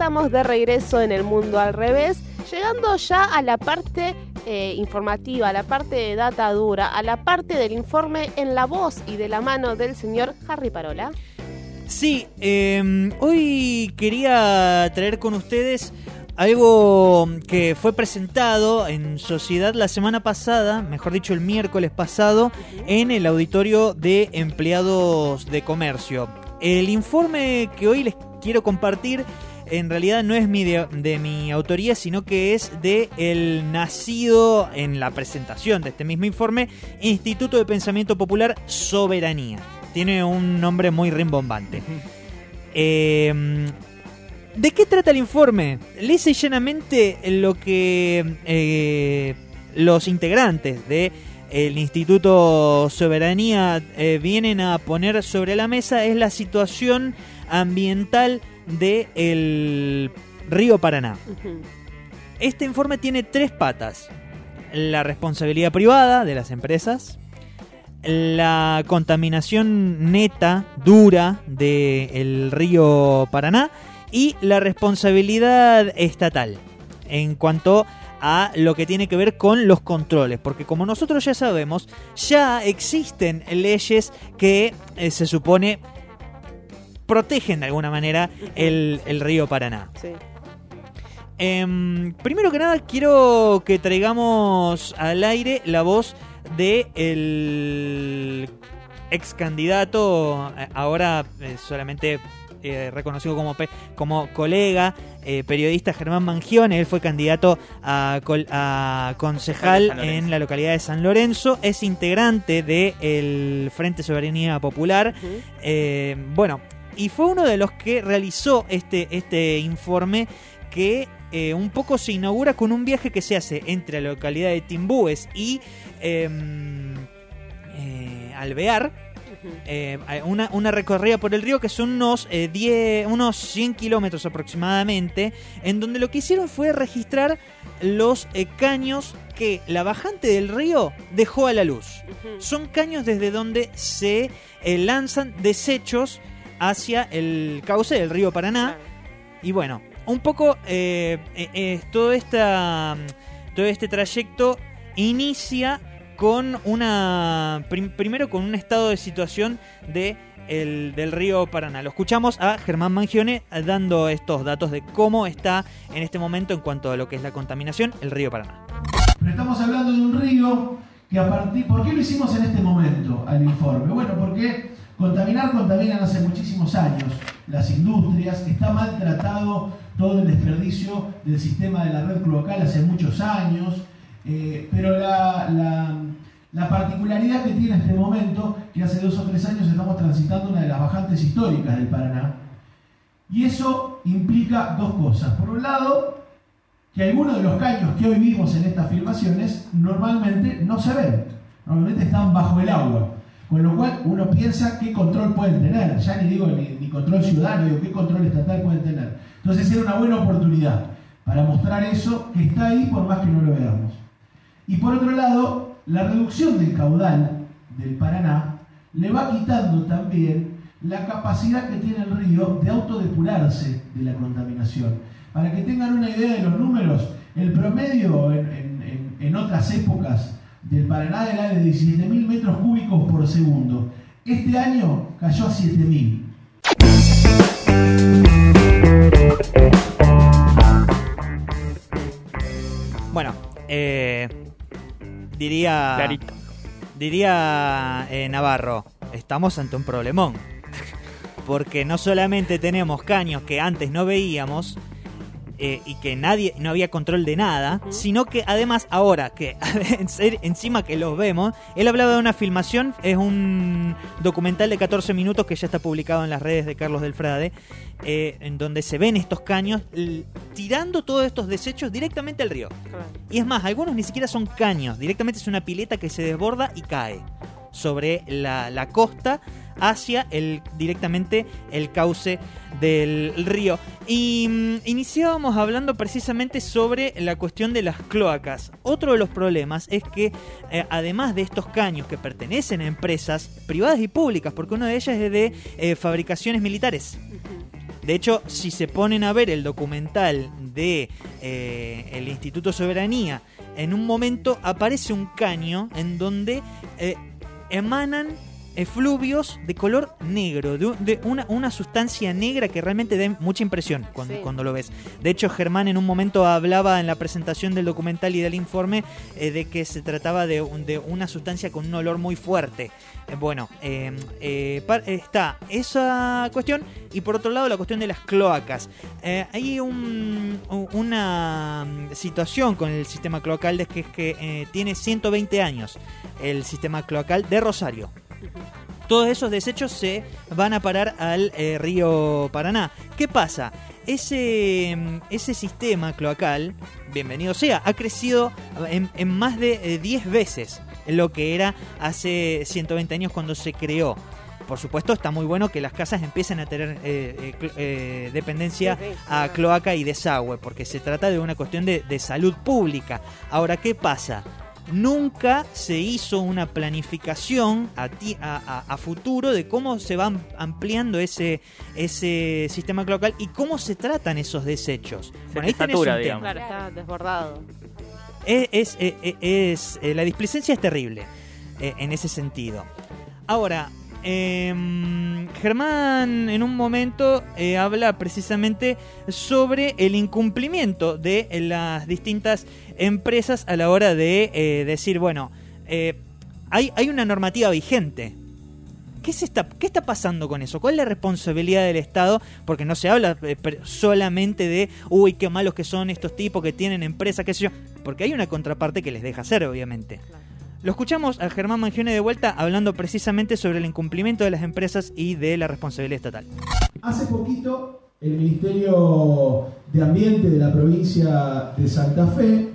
estamos de regreso en el mundo al revés, llegando ya a la parte eh, informativa, a la parte de data dura, a la parte del informe en la voz y de la mano del señor Harry Parola. Sí, em, hoy quería traer con ustedes algo que fue presentado en Sociedad la semana pasada, mejor dicho el miércoles pasado, en el auditorio de empleados de comercio. El informe que hoy les quiero compartir en realidad no es mi de, mi autoría, sino que es de el nacido en la presentación de este mismo informe, Instituto de Pensamiento Popular Soberanía. Tiene un nombre muy rimbombante. Eh, ¿De qué trata el informe? Lisa y llanamente lo que eh, los integrantes de el Instituto Soberanía eh, vienen a poner sobre la mesa es la situación ambiental del río Paraná. Este informe tiene tres patas. La responsabilidad privada de las empresas, la contaminación neta, dura del río Paraná y la responsabilidad estatal en cuanto a lo que tiene que ver con los controles, porque como nosotros ya sabemos, ya existen leyes que eh, se supone protegen de alguna manera el, río Paraná. Em, primero que nada, quiero que traigamos al aire la voz de el ex candidato, eh, ahora eh, solamente eh, reconocido como, como colega, periodista Germán Mangione. Él fue candidato a, concejal en la localidad de San Lorenzo. Es integrante del Frente Soberanía Popular. bueno, y fue uno de los que realizó este, este informe que eh, un poco se inaugura con un viaje que se hace entre la localidad de Timbúes y em, eh, Alvear. Eh, una, una, recorrida por el río que son unos, 10, unos 100 kilómetros aproximadamente, en donde lo que hicieron fue registrar los caños que la bajante del río dejó a la luz. Son caños desde donde se lanzan desechos hacia el cauce del río Paraná. Y bueno, un poco eh, eh, eh, todo, esta, todo este trayecto inicia con una. primero con un estado de situación de el, del río Paraná. Lo escuchamos a Germán Mangione dando estos datos de cómo está en este momento en cuanto a lo que es la contaminación el río Paraná. Pero estamos hablando de un río que a partir. ¿Por qué lo hicimos en este momento al informe? Bueno, porque Contaminar contaminan hace muchísimos años las industrias, está maltratado todo el desperdicio del sistema de la red cloacal hace muchos años, eh, pero la, particularidad que tiene este momento, que hace dos o tres años estamos transitando una de las bajantes históricas del Paraná, y eso implica dos cosas. Por un lado, que algunos de los caños que hoy vimos en estas filmaciones normalmente no se ven, normalmente están bajo el agua. Con lo cual uno piensa qué control pueden tener, ya ni digo ni, control ciudadano, digo qué control estatal pueden tener. Entonces era una buena oportunidad para mostrar eso que está ahí por más que no lo veamos. Y por otro lado, la reducción del caudal del Paraná le va quitando también la capacidad que tiene el río de autodepurarse de la contaminación. Para que tengan una idea de los números, el promedio en otras épocas del Paraná era de 17.000 metros cúbicos por segundo. Este año cayó a 7.000. Bueno, eh, diría, diría eh, Navarro, estamos ante un problemón. Porque no solamente tenemos caños que antes no veíamos, eh, y que nadie no había control de nada, sino que además ahora que encima que los vemos, él hablaba de una filmación, es un documental de 14 minutos que ya está publicado en las redes de Carlos del Frade, eh, en donde se ven estos caños tirando todos estos desechos directamente al río. Y es más, algunos ni siquiera son caños, directamente es una pileta que se desborda y cae sobre la, la costa hacia el, directamente el cauce del río. Y mm, iniciábamos hablando precisamente sobre la cuestión de las cloacas. Otro de los problemas es que eh, además de estos caños que pertenecen a empresas privadas y públicas, porque una de ellas es de eh, fabricaciones militares. De hecho, si se ponen a ver el documental de eh, el Instituto Soberanía, en un momento aparece un caño en donde emanan efluvios de color negro, de, de una, una, sustancia negra que realmente da mucha impresión cuando, Sí. cuando lo ves. De hecho, Germán en un momento hablaba en la presentación del documental y del informe eh, de que se trataba de, un- de una sustancia con un olor muy fuerte. Eh, bueno, eh, eh, par- está esa cuestión y por otro lado la cuestión de las cloacas. Hay un- una situación con el sistema cloacal de que es que tiene 120 años el sistema cloacal de Rosario. Todos esos desechos se van a parar al eh, río Paraná. ¿Qué pasa? Ese, mm, ese sistema cloacal, bienvenido sea, ha crecido en, en más de eh, 10 veces lo que era hace 120 años cuando se creó. Por supuesto, está muy bueno que las casas empiecen a tener eh, eh, eh, dependencia a cloaca y desagüe, porque se trata de una cuestión de, de salud pública. Ahora, ¿qué pasa? Nunca se hizo una planificación a, ti- a- a- a futuro de cómo se va am- ampliando ese, ese sistema cloacal y cómo se tratan esos desechos. Se ahí tenés satura, un digamos. tema. Claro, está desbordado. Es, es- eh, eh, es- eh, la displicencia es terrible eh, en ese sentido. Ahora, em, Germán en un momento eh, habla precisamente sobre el incumplimiento de las distintas empresas a la hora de eh, decir, bueno, eh, hay, hay una normativa vigente. ¿Qué, se está, ¿Qué está pasando con eso? ¿Cuál es la responsabilidad del Estado? Porque no se habla eh, solamente de, uy, qué malos que son estos tipos que tienen empresas, qué sé yo. Porque hay una contraparte que les deja hacer, obviamente. Lo escuchamos a Germán Mangione de vuelta hablando precisamente sobre el incumplimiento de las empresas y de la responsabilidad estatal. Hace poquito el Ministerio de Ambiente de la provincia de Santa Fe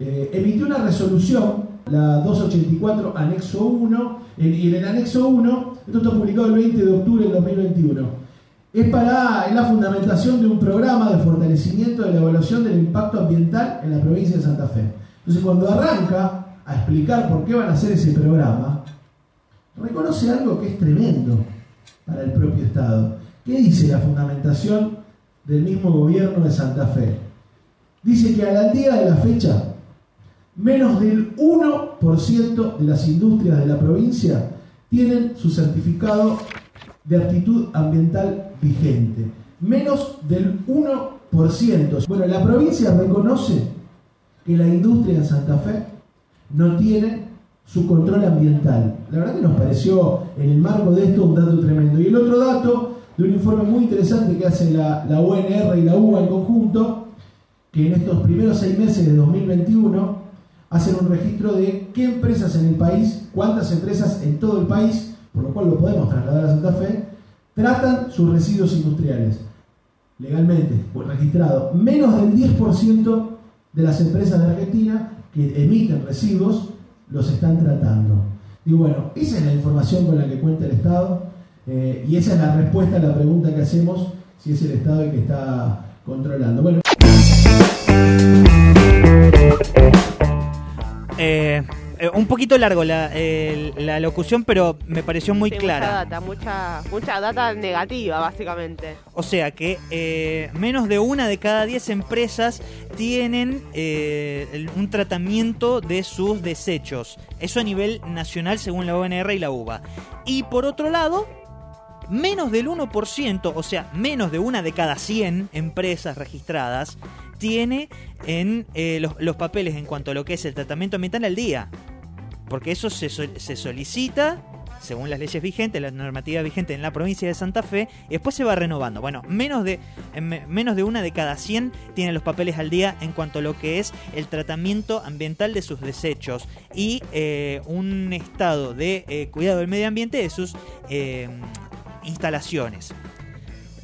eh, emitió una resolución, la 284, anexo 1, en- y en el anexo 1, esto está publicado el 20 de octubre del 2021, es para es la fundamentación de un programa de fortalecimiento de la evaluación del impacto ambiental en la provincia de Santa Fe. Entonces, cuando arranca a explicar por qué van a hacer ese programa, reconoce algo que es tremendo para el propio Estado. ¿Qué dice la fundamentación del mismo gobierno de Santa Fe? Dice que al día de la fecha, menos del 1% de las industrias de la provincia tienen su certificado de aptitud ambiental vigente. Menos del 1%. Bueno, la provincia reconoce que la industria en Santa Fe no tiene su control ambiental. La verdad que nos pareció en el marco de esto un dato tremendo. Y el otro dato de un informe muy interesante que hace la, la UNR y la UBA en conjunto, que en estos primeros seis meses de 2021 hacen un registro de qué empresas en el país, cuántas empresas en todo el país, por lo cual lo podemos trasladar a Santa Fe, tratan sus residuos industriales legalmente pues, registrado. Menos del 10% de las empresas de Argentina que emiten residuos los están tratando. Y bueno, esa es la información con la que cuenta el Estado eh, y esa es la respuesta a la pregunta que hacemos si es el Estado el que está controlando. Bueno, Eh, eh, un poquito largo la, la locución, pero me pareció muy Sí, clara. Mucha data, mucha, mucha data negativa, básicamente. O sea que eh, menos de una de cada diez empresas tienen eh, un tratamiento de sus desechos. Eso a nivel nacional según la ONR y la UBA. Y por otro lado, menos del 1%, o sea, menos de una de cada 100 empresas registradas, tiene en eh, los, papeles en cuanto a lo que es el tratamiento ambiental al día. Porque eso se, se solicita según las leyes vigentes, la normativa vigente en la provincia de Santa Fe, y después se va renovando. Bueno, menos de, en me- menos de una de cada 100 tiene los papeles al día en cuanto a lo que es el tratamiento ambiental de sus desechos y eh, un estado de eh, cuidado del medio ambiente de sus instalaciones.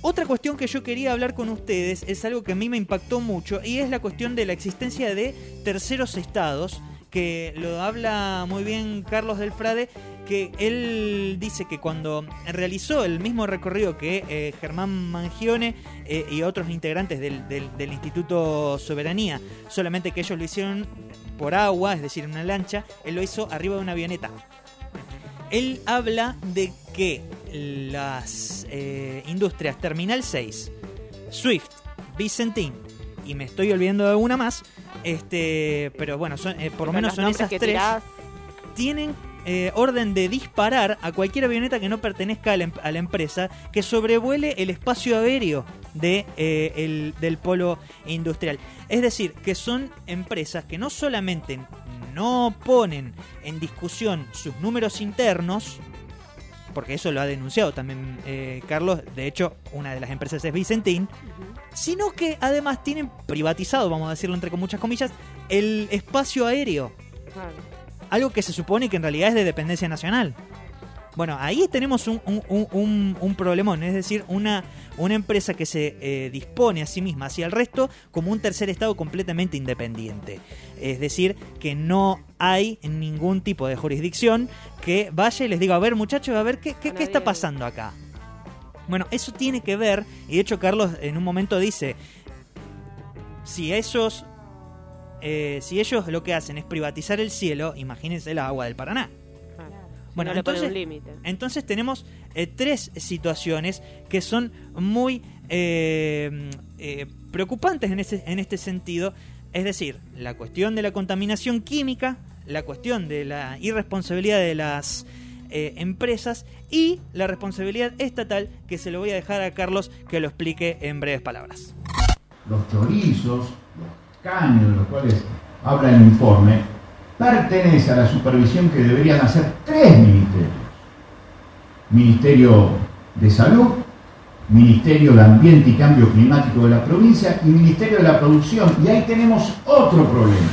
Otra cuestión que yo quería hablar con ustedes es algo que a mí me impactó mucho y es la cuestión de la existencia de terceros estados, que lo habla muy bien Carlos del Frade, que él dice que cuando realizó el mismo recorrido que eh, Germán Mangione eh, y otros integrantes del Instituto Soberanía, solamente que ellos lo hicieron por agua, es decir, en una lancha, él lo hizo arriba de una avioneta. Él habla de que las eh, industrias Terminal 6, Swift, Vicentín y me estoy olvidando de alguna más, este, pero bueno, son, eh, por lo menos son esas tres, tirás, tienen eh, orden de disparar a cualquier avioneta que no pertenezca a la, em- a la empresa que sobrevuele el espacio aéreo de, eh, el- del polo industrial. Es decir, que son empresas que no solamente no ponen en discusión sus números internos, porque eso lo ha denunciado también eh, Carlos, de hecho una de las empresas es Vicentín, sino que además tienen privatizado, vamos a decirlo entre con muchas comillas, el espacio aéreo. Algo que se supone que en realidad es de dependencia nacional. Bueno, ahí tenemos un, un, un- un- un problemón, es decir, una, una empresa que se eh, dispone a sí misma hacia el resto como un tercer estado completamente independiente. Es decir, que no hay ningún tipo de jurisdicción que vaya y les diga, a ver muchachos, a ver qué, qué, qué está pasando acá. Bueno, eso tiene que ver, y de hecho Carlos en un momento dice, si ellos, eh, si ellos lo que hacen es privatizar el cielo, imagínense el agua del Paraná. Bueno, no le ponen entonces- un límite. Entonces tenemos eh, tres situaciones que son muy eh, eh, preocupantes en, ese, en este sentido. Es decir, la cuestión de la contaminación química, la cuestión de la irresponsabilidad de las eh, empresas y la responsabilidad estatal, que se lo voy a dejar a Carlos que lo explique en breves palabras. los chorizos, los caños de los cuales habla el informe, pertenece a la supervisión que deberían hacer tres ministerios. Ministerio de Salud, Ministerio de Ambiente y Cambio Climático de la provincia y Ministerio de la Producción. Y ahí tenemos otro problema.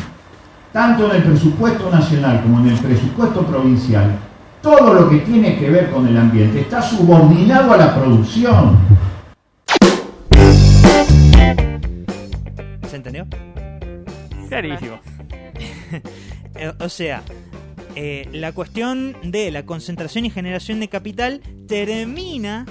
Tanto en el presupuesto nacional como en el presupuesto provincial, todo lo que tiene que ver con el ambiente está subordinado a la producción. ¿Se entendió? Clarísimo. Eh, o sea, eh, la cuestión de la concentración y generación de capital termina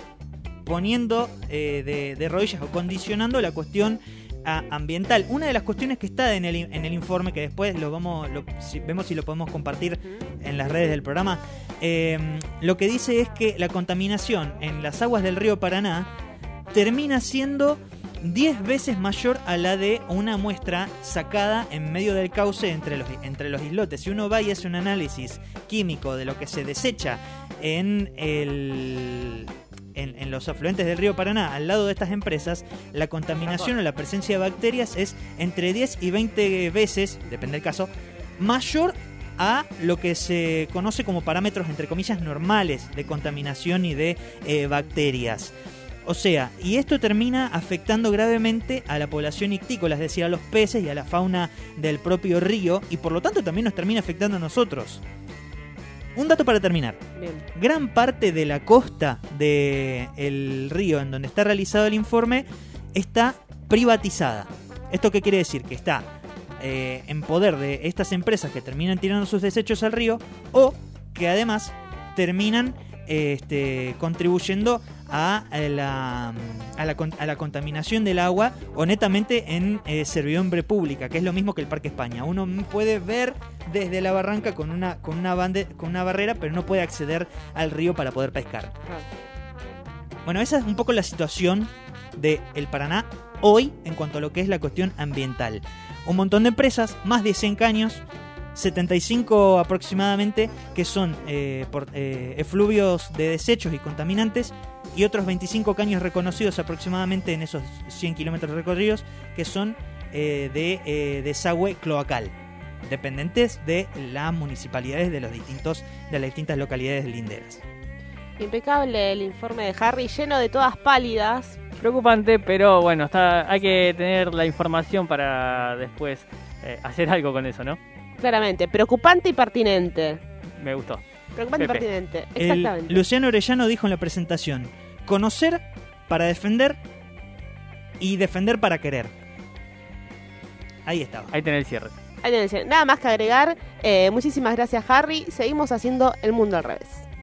poniendo eh, de, rodillas o condicionando la cuestión ah, ambiental. Una de las cuestiones que está en el, en el informe, que después lo vamos, si- vemos si lo podemos compartir en las redes del programa, eh, lo que dice es que la contaminación en las aguas del río Paraná termina siendo 10 veces mayor a la de una muestra sacada en medio del cauce entre los, entre los islotes. Si uno va y hace un análisis químico de lo que se desecha en, el, en, los afluentes del río Paraná al lado de estas empresas, la contaminación o la presencia de bacterias es entre 10 y 20 veces, depende del caso, mayor a lo que se conoce como parámetros entre comillas normales de contaminación y de eh, bacterias. O sea, y esto termina afectando gravemente a la población ictícola, es decir, a los peces y a la fauna del propio río, y por lo tanto también nos termina afectando a nosotros. Un dato para terminar. Bien. Gran parte de la costa del río en donde está realizado el informe está privatizada. ¿Esto qué quiere decir? Que está eh, en poder de estas empresas que terminan tirando sus desechos al río o que además terminan este, contribuyendo a la, a, la, a la contaminación del agua o netamente en eh, servidumbre pública, que es lo mismo que el Parque España. Uno puede ver desde la barranca con una, con una, bande- con una barrera, pero no puede acceder al río para poder pescar. Bueno, esa es un poco la situación de el Paraná hoy en cuanto a lo que es la cuestión ambiental. Un montón de empresas, más de 100 caños, 75 aproximadamente, que son eh, por, eh, efluvios de desechos y contaminantes, y otros 25 caños reconocidos aproximadamente en esos 100 kilómetros recorridos, que son eh, de eh, desagüe cloacal, dependientes de las municipalidades de, los distintos, de las distintas localidades linderas. Impecable el informe de Harry, lleno de todas pálidas. Preocupante, pero bueno, está, hay que tener la información para después eh, hacer algo con eso, ¿no? Claramente, preocupante y pertinente. Me gustó. Preocupante Pepe. y pertinente, El- exactamente. Luciano Orellano dijo en la presentación, conocer para defender y defender para querer. Ahí estaba. Ahí tenés el cierre. Ahí tenés, Nada más que agregar. Eh, muchísimas gracias, Harry. Seguimos haciendo el mundo al revés.